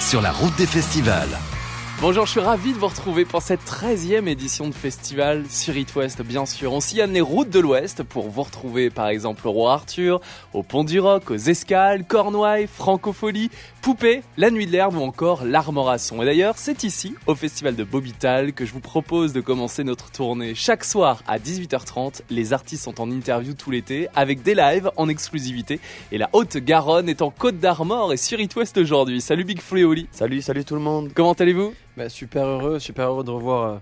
Sur la route des festivals. Bonjour, je suis ravi de vous retrouver pour cette 13e édition de festival sur It West, bien sûr. On sillonne les routes de l'Ouest pour vous retrouver par exemple au Roi Arthur, au Pont du Roc, aux Escales, Cornouailles, Francophonie, Poupée, La Nuit de l'Herbe ou encore l'Armorasson. Et d'ailleurs, c'est ici, au festival de Bobital, que je vous propose de commencer notre tournée. Chaque soir à 18h30, les artistes sont en interview tout l'été avec des lives en exclusivité. Et la Haute-Garonne est en Côte d'Armor et sur It West aujourd'hui. Salut Big Fleoli. Salut, salut tout le monde. Comment allez-vous? Bah, Super heureux, super heureux de revoir euh,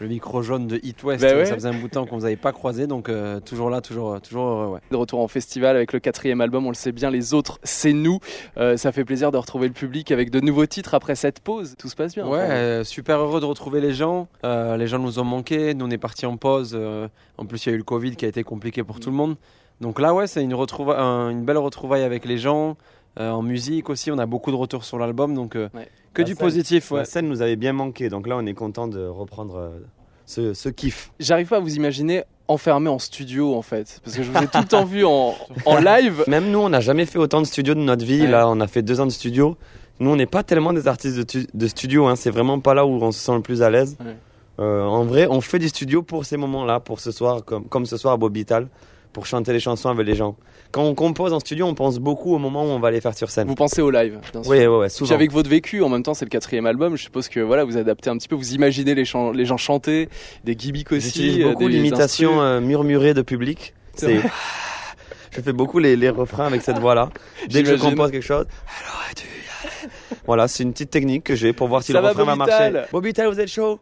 le micro jaune de Hit West. Bah ouais. Ça faisait un bout de temps qu'on vous avait pas croisé, donc euh, toujours là, toujours, toujours heureux. Ouais. De retour en festival avec le quatrième album, on le sait bien, les autres, c'est nous. Euh, ça fait plaisir de retrouver le public avec de nouveaux titres après cette pause. Tout se passe bien. Ouais, enfin. euh, super heureux de retrouver les gens. Euh, les gens nous ont manqué. Nous, on est parti en pause. euh, en plus, il y a eu le Covid qui a été compliqué pour tout le monde. Donc là, ouais, c'est une, retrouva- un- une belle retrouvaille avec les gens. Euh, en musique aussi, on a beaucoup de retours sur l'album, donc euh, Ouais. que La du scène- positif. Ouais. La scène nous avait bien manqué, donc là on est content de reprendre euh, ce, ce kiff. J'arrive pas à vous imaginer enfermé en studio en fait. Parce que je vous ai tout le temps vu en, en live. Même nous, on n'a jamais fait autant de studio de notre vie. Ouais. Là, on a fait deux ans de studio. Nous, on n'est pas tellement des artistes de, tu- de studio. Hein. C'est vraiment pas là où on se sent le plus à l'aise. Ouais. Euh, en vrai, on fait du studio pour ces moments-là, pour ce soir, comme, comme ce soir à Bobital, pour chanter les chansons avec les gens. Quand on compose en studio, on pense beaucoup au moment où on va les faire sur scène. Vous pensez au live, bien sûr. Oui, ouais, ouais, Puis souvent. avec votre vécu, en même temps, c'est le quatrième album. Je suppose que voilà, vous adaptez un petit peu, vous imaginez les, gens chanter, des gimmicks aussi. Euh, beaucoup instrus. euh, murmurée de public. C'est je fais beaucoup les, les refrains avec cette voix-là. Dès que je compose quelque chose, alors tu Voilà, c'est une petite technique que j'ai pour voir si Ça le va, refrain va Bobital marcher. Bobital, vous êtes chaud?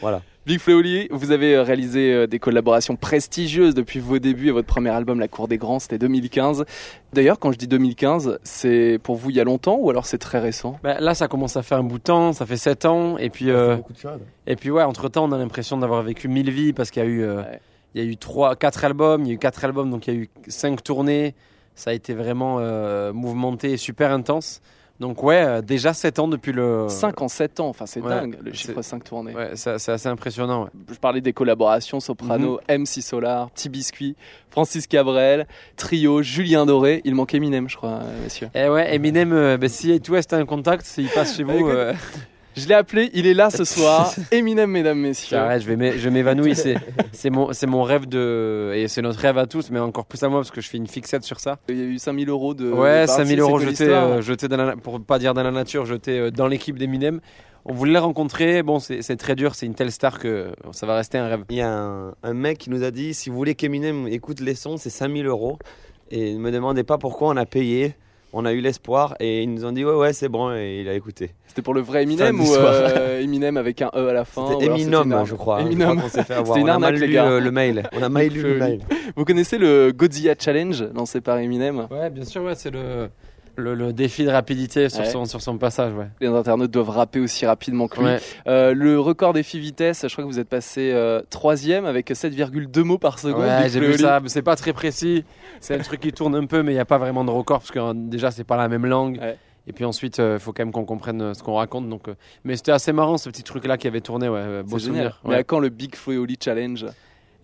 Voilà. Big Fleoli, vous avez euh, réalisé euh, des collaborations prestigieuses depuis vos débuts et votre premier album, La Cour des Grands, c'était 2015. D'ailleurs, quand je dis 2015, c'est pour vous il y a longtemps ou alors c'est très récent? Bah, là, ça commence à faire un bout de temps, ça fait 7 ans, et puis, euh, beaucoup de choses. et puis ouais, entre temps, on a l'impression d'avoir vécu mille vies parce qu'il y a eu, euh, Ouais. il y a eu trois, quatre albums, il y a eu quatre albums, donc il y a eu cinq tournées. Ça a été vraiment euh, mouvementé et super intense. Donc ouais, euh, déjà 7 ans depuis le. 5 en 7 ans, enfin c'est ouais, dingue, le chiffre 5 tournées. Ouais, c'est c'est assez impressionnant. ouais. Je parlais des collaborations Soprano, Mhm. MC Solar, Petit Biscuit, Francis Cabrel, Trio, Julien Doré. Il manque Eminem, je crois, euh, messieurs. Et ouais, Eminem, euh, bah, si tout est un contact, s'il passe chez vous, Écoute, euh, Je l'ai appelé, il est là ce soir. Eminem, mesdames, messieurs. j'arrête, je vais m'é- je m'évanouis. C'est c'est mon, c'est mon rêve de. Et c'est notre rêve à tous, mais encore plus à moi parce que je fais une fixette sur ça. Il y a eu 5000 euros de. Ouais, de parties, 5000 euros jetés, euh, jetés dans la, pour pas dire dans la nature, jetés euh, dans l'équipe d'Eminem. On voulait les rencontrer. Bon, c'est c'est très dur. C'est une telle star que ça va rester un rêve. Il y a un, un mec qui nous a dit si vous voulez qu'Eminem écoute les sons, c'est 5000 euros. Et ne me demandez pas pourquoi on a payé. On a eu l'espoir et ils nous ont dit ouais, ouais, c'est bon. Et il a écouté. C'était pour le vrai Eminem ou euh, Eminem avec un E à la fin Eminem, arnaque je crois. Eminem. C'était une on a mal arnaque, les lu gars. euh, le mail. On a mal lu le mail. Vous connaissez le Godzilla Challenge lancé par Eminem Ouais, bien sûr, ouais, c'est le, le, le défi de rapidité sur, Ouais. son, sur son passage. Ouais. Les internautes doivent rapper aussi rapidement que lui. Ouais. Euh, le record défi vitesse, je crois que vous êtes passé euh, troisième avec 7,2 mots par seconde. Ouais, Big j'ai vu Fleoli. ça. mais C'est pas très précis. C'est un truc qui tourne un peu, mais il n'y a pas vraiment de record parce que euh, déjà, c'est pas la même langue. Et puis ensuite, il faut quand même qu'on comprenne euh, ce qu'on raconte. Donc, euh, mais c'était assez marrant ce petit truc-là qui avait tourné. Ouais, euh, beau souvenir. Mais à quand le Big Fleoli Challenge?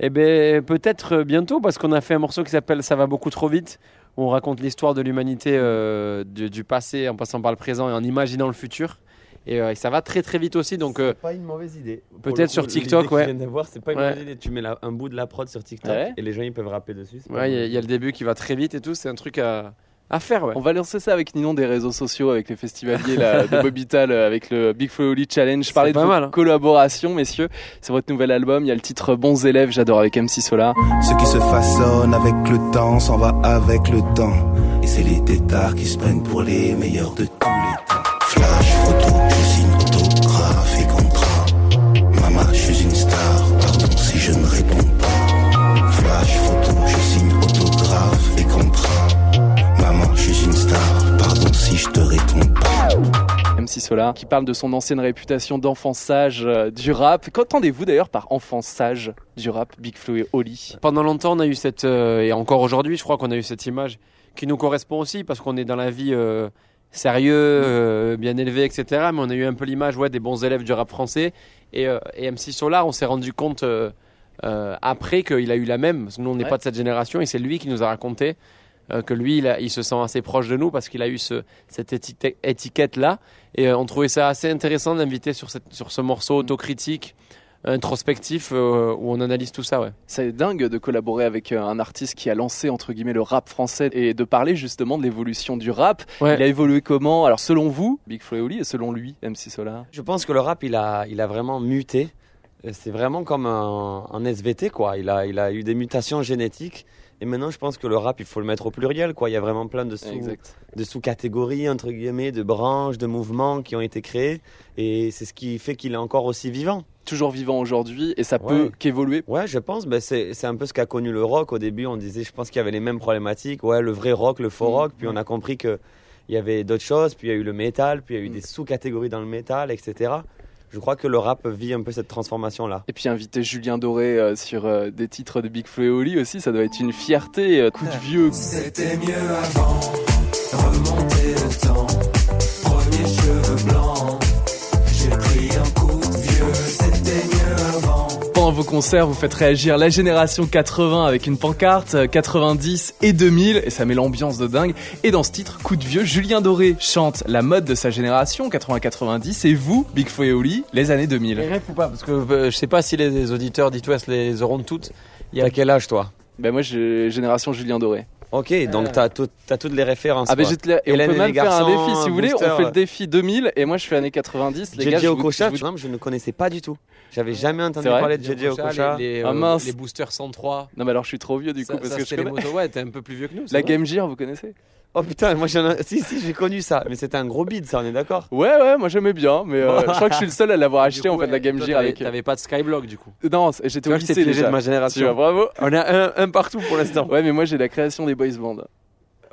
Eh ben peut-être euh, bientôt parce qu'on a fait un morceau qui s'appelle Ça va beaucoup trop vite on raconte l'histoire de l'humanité euh, du, du passé en passant par le présent et en imaginant le futur. Et, euh, et ça va très très vite aussi donc euh, pas une mauvaise idée. Peut-être sur TikTok, ouais. c'est pas une Ouais. mauvaise idée. Tu mets la- un bout de la prod sur TikTok Ouais. et les gens ils peuvent rapper dessus. ouais, il y, y a le début qui va très vite et tout. C'est un truc à, à faire. Ouais. On va lancer ça avec Ninon des réseaux sociaux, avec les festivaliers là, de Bobital, euh, avec le Big Fleoli Challenge. Je parlais de mal, hein. collaborations, messieurs. C'est votre nouvel album. Il y a le titre Bons élèves, j'adore avec MC Solar. Ce qui se façonne avec le temps s'en va avec le temps. Et c'est les tétards qui se prennent pour les meilleurs de tous les temps. Flash, photo, MC Solar, qui parle de son ancienne réputation d'enfant sage euh, du rap. Qu'entendez-vous d'ailleurs par enfant sage du rap, Big Flo et Oli? Pendant longtemps, on a eu cette euh, et encore aujourd'hui, je crois qu'on a eu cette image qui nous correspond aussi parce qu'on est dans la vie euh, sérieux, euh, bien élevé, etc. Mais on a eu un peu l'image ouais, des bons élèves du rap français. Et, et MC Solar, on s'est rendu compte après qu'il a eu la même. Parce que nous, on n'est Ouais. pas de cette génération et c'est lui qui nous a raconté euh, que lui, il, a- il se sent assez proche de nous parce qu'il a eu ce, cette étiquette là. Et euh, on trouvait ça assez intéressant d'inviter sur, cette- sur ce morceau autocritique, introspectif, euh, où on analyse tout ça. Ouais. C'est dingue de collaborer avec euh, un artiste qui a lancé entre guillemets le rap français et de parler justement de l'évolution du rap. Ouais. Il a évolué comment? Alors selon vous, Big Flo et Oli, et selon lui, MC Solar Je pense que le rap, il a, il a vraiment muté. C'est vraiment comme un, un SVT, quoi. Il a, il a eu des mutations génétiques. Et maintenant, je pense que le rap, il faut le mettre au pluriel, quoi. Il y a vraiment plein de sous, sous-catégories, entre guillemets, de branches, de mouvements qui ont été créés. Et c'est ce qui fait qu'il est encore aussi vivant. Toujours vivant aujourd'hui et ça Ouais. peut qu'évoluer. Ouais, je pense, ben c'est c'est un peu ce qu'a connu le rock. Au début, on disait, je pense qu'il y avait les mêmes problématiques. Ouais, le vrai rock, le faux Mm. rock. Puis on a compris que il y avait d'autres choses. Puis il y a eu le métal. Puis il y a eu Mm. des sous-catégories dans le métal, etc. Je crois que le rap vit un peu cette transformation-là. Et puis inviter Julien Doré euh, sur euh, des titres de Big Flo et Oli aussi, ça doit être une fierté. euh, coup de vieux. C'était mieux avant, remonter Concerts, vous faites réagir la génération 80 avec une pancarte, euh, 90 et 2000, et ça met l'ambiance de dingue. Et dans ce titre, coup de vieux, Julien Doré chante la mode de sa génération, 80-90, et vous, Big Flo et Oli, les années 2000. Les ou pas Parce que euh, je sais pas si les auditeurs d'It les auront toutes. Il y a T'as quel âge, toi? Ben moi, j'ai génération Julien Doré. Ok, donc t'as tout- toutes les références. Ah ben quoi. j'ai te la- et on Hélène peut et même les faire un garçons, défi si vous voulez. Booster. On fait le défi 2000 et moi je fais années 90. Les gars, JJ je vous- Okocha, je vous- je ne connaissais pas du tout. J'avais jamais entendu parler de JJ Okocha. les, les, Ah, euh, mince. les boosters 103. Non mais alors je suis trop vieux du coup Ça- parce ça, que je les connais. motos. Ouais, t'es un peu plus vieux que nous. La vrai Game Gear, vous connaissez? Oh putain, moi j'en ai... Si, si, j'ai connu ça. Mais c'était un gros bide, ça, on est d'accord Ouais ouais, moi j'aimais bien, mais euh, je crois que je suis le seul à l'avoir acheté coup, en fait la Game toi, Gear avec. T'avais pas de Skyblock du coup. Non, j'étais au lycée déjà. de ma Tu vois, génération. bravo. On a un, un partout pour l'instant. Ouais, mais moi j'ai la création des boys band.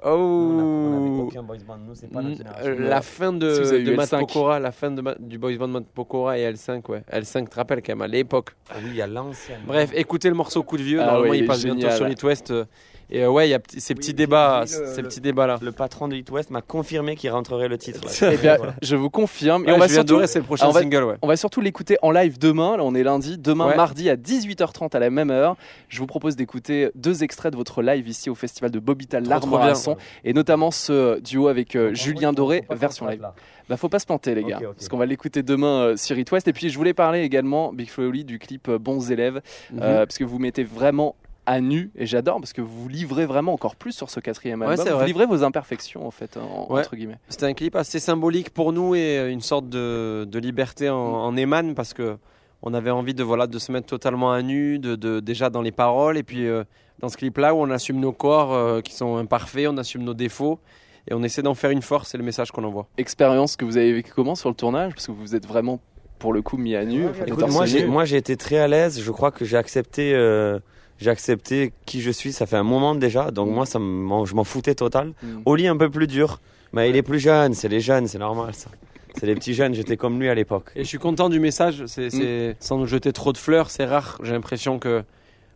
Oh. boys band, nous, c'est Mm, euh, La fin de, Si de Matt L5. Pokora, la fin de du boys band Matt Pokora et L5, ouais. L5, tu te rappelles quand même à l'époque. Ah oui, il y a l'ancienne. Bref, écoutez le morceau Coup de Vieux. Ah Normalement, ouais, il passe bientôt génial. sur It West. euh, Et euh, ouais, il y a ces petits débats, le- ces le- petits débats là. Le patron de Hit West m'a confirmé qu'il rentrerait le titre. là. Eh bien, Voilà. je vous confirme. Et Ouais, on va surtout. Doré, c'est le prochain on va- single, ouais. On va surtout l'écouter en live demain. Là, on est lundi. Demain, Ouais. mardi à 18h30 à la même heure. Je vous propose d'écouter deux extraits de votre live ici au festival de Bobital Trop, et notamment ce duo avec euh, Julien Doré version live. Bah faut pas se planter les gars, parce qu'on va l'écouter demain euh, sur It West. Et puis je voulais parler également, Big Flo et Oli, du clip euh, Bons élèves, Mhm. euh, parce que vous mettez vraiment à nu, et j'adore, parce que vous livrez vraiment encore plus sur ce quatrième album. vous vrai. livrez vos imperfections en fait, en- Ouais. entre guillemets. C'était un clip assez symbolique pour nous et une sorte de, de liberté en, Mm. en émane parce que on avait envie de voilà de se mettre totalement à nu, de, de- déjà dans les paroles et puis euh, dans ce clip là où on assume nos corps euh, qui sont imparfaits, on assume nos défauts et on essaie d'en faire une force, c'est le message qu'on envoie. Expérience que vous avez vécu comment sur le tournage, parce que vous êtes vraiment pour le coup mis à nu. enfin, Écoute, moi, j'ai, nu. moi j'ai été très à l'aise. Je crois que j'ai accepté, euh, j'ai accepté qui je suis. Ça fait un moment déjà. Donc Mm. moi, ça m'en- je m'en foutais total. Mm. Oli un peu plus dur. Mais il est plus jeune. C'est les jeunes, c'est normal ça. C'est les petits jeunes. J'étais comme lui à l'époque. Et je suis content du message, c'est, c'est- sans nous jeter trop de fleurs, c'est rare, j'ai l'impression que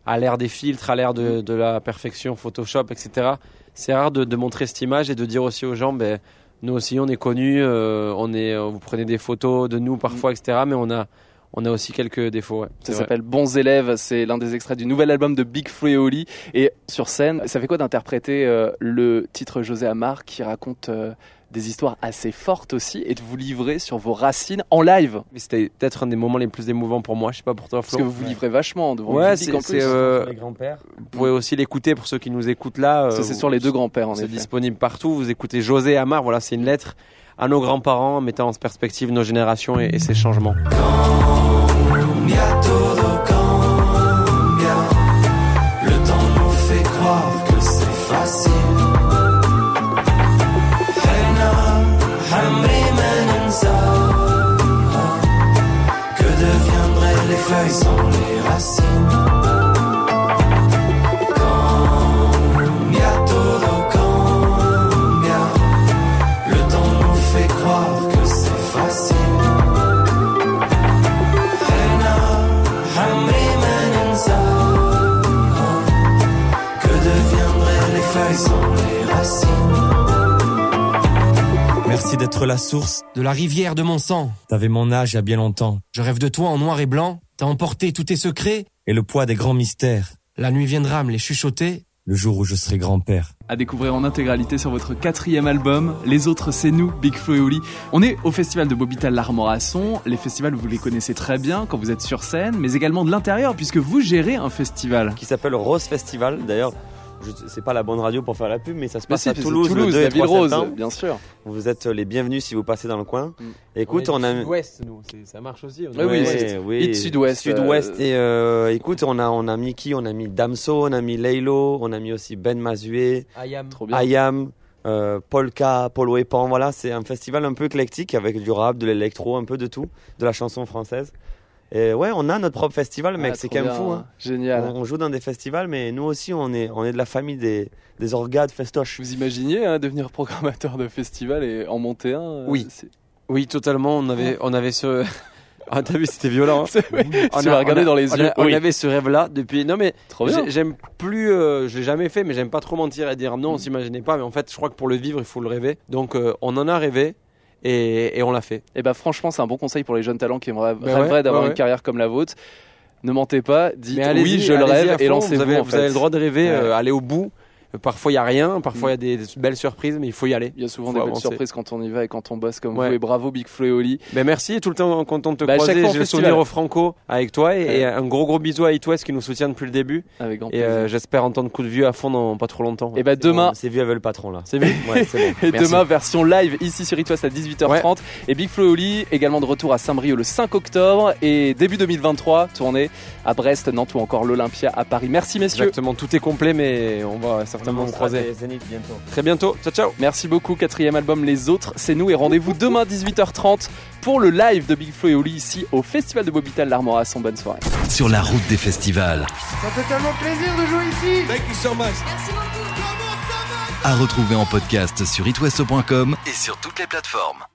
à l'ère des filtres, à l'ère de, de la perfection Photoshop, etc., c'est rare de, de montrer cette image et de dire aussi aux gens, ben, nous aussi on est connus, euh, on est, vous prenez des photos de nous parfois, etc., mais on a, on a aussi quelques défauts. ouais. Ça s'appelle Bons élèves, c'est l'un des extraits du nouvel album de Big Flo et Oli. Et sur scène, ça fait quoi d'interpréter euh, le titre José Amar qui raconte euh, des histoires assez fortes aussi et de vous livrer sur vos racines en live Mais C'était peut-être un des moments les plus émouvants pour moi, je sais pas pour toi Parce Flo. que vous vous livrez vachement devant Ouais, le public c'est- en plus. euh, les grands-pères. Vous pouvez aussi l'écouter pour ceux qui nous écoutent là. Euh, c'est sur les deux grands-pères en C'est disponible partout. Vous écoutez José Amar. Voilà, c'est une lettre à nos grands-parents, mettant en perspective nos générations et, et ces changements. Source de la rivière de mon sang. T'avais mon âge il y a bien longtemps. Je rêve de toi en noir et blanc. T'as emporté tous tes secrets et le poids des grands mystères. La nuit viendra me les chuchoter. Le jour où je serai grand-père. à découvrir en intégralité sur votre quatrième album. Les autres, c'est nous, Big Flo et Oli. On est au festival de Bobital l'Armorasson. Les festivals, vous les connaissez très bien quand vous êtes sur scène, mais également de l'intérieur puisque vous gérez un festival. Qui s'appelle Rose Festival. D'ailleurs, c'est pas la bonne radio pour faire la pub, mais ça se passe si, à c'est Toulouse, le 2 la et ville 3 rose, septembre. bien sûr. Vous êtes les bienvenus si vous passez dans le coin. Mm. Écoute, on, a. Ouest, nous, ça marche aussi. on oui, oui. Hit Sud-Ouest, Sud-Ouest. euh, Et euh, écoute, on a, on a Mickey, on a mis Damso, on a mis Laylo, on a mis aussi Ben Mazué, Ayam. Ayam, euh, Polka, Polo et Pan. Voilà, c'est un festival un peu éclectique avec du rap, de l'électro, un peu de tout, de la chanson française. Et ouais, on a notre propre festival, mec, Ah, c'est quand même fou. Hein. Génial. On, on joue dans des festivals, mais nous aussi, on est, on est de la famille des, des orgades festoches. Vous imaginez hein, devenir programmateur de festival et en monter un euh, Oui. Oui, totalement. On avait, on avait ce. Ah, t'as vu, c'était violent. hein. On a- a- dans les on yeux. a- On avait ce rêve-là depuis. Non, mais j'aime plus. euh, je l'ai jamais fait, mais j'aime pas trop mentir et dire non, on s'imaginait pas. Mais en fait, je crois que pour le vivre, il faut le rêver. Donc, euh, on en a rêvé et, et on l'a fait. Et bah franchement, c'est un bon conseil pour les jeunes talents qui aimeraient, Bah rêveraient ouais, d'avoir ouais, une ouais. carrière comme la vôtre. Ne mentez pas, dites oui, je le rêve et lancez-vous. Vous avez, vous le droit de rêver, euh, aller au bout. Euh, Parfois, il y a rien. Parfois, il y a des belles surprises, mais il faut y aller. Il y a souvent Faut des belles avancer. surprises quand on y va et quand on bosse comme Ouais. vous. Et bravo Big Flo et Oli. Mais merci, et tout le temps content de te Bah, croiser. J'ai le souvenir au Franco avec toi et, Ouais. et un gros gros bisou à It West qui nous soutient depuis le début. Avec grand Et plaisir. euh, j'espère entendre coup de vieux à fond dans pas trop longtemps. et bah demain, Bon, C'est vu avec le patron là. C'est vu Ouais, c'est bon. Et Merci. demain, version live ici sur It West à 18h30. Et Big Flo et Oli, également de retour à Saint-Brieuc le 5 octobre. Et début 2023, tournée à Brest, Nantes ou encore l'Olympia à Paris. Merci messieurs. Exactement, tout est complet, mais on va certainement se croiser. Zénith bientôt. Très bientôt, ciao ciao Merci beaucoup, quatrième album Les Autres, c'est nous. Et rendez-vous demain 18h30 pour le live de Big Flo et Oli ici au Festival de Bobital l'Armora. Son bonne soirée. Sur la route des festivals. Ça fait tellement plaisir de jouer ici Thank you so much. À retrouver en podcast sur itwest.com et sur toutes les plateformes.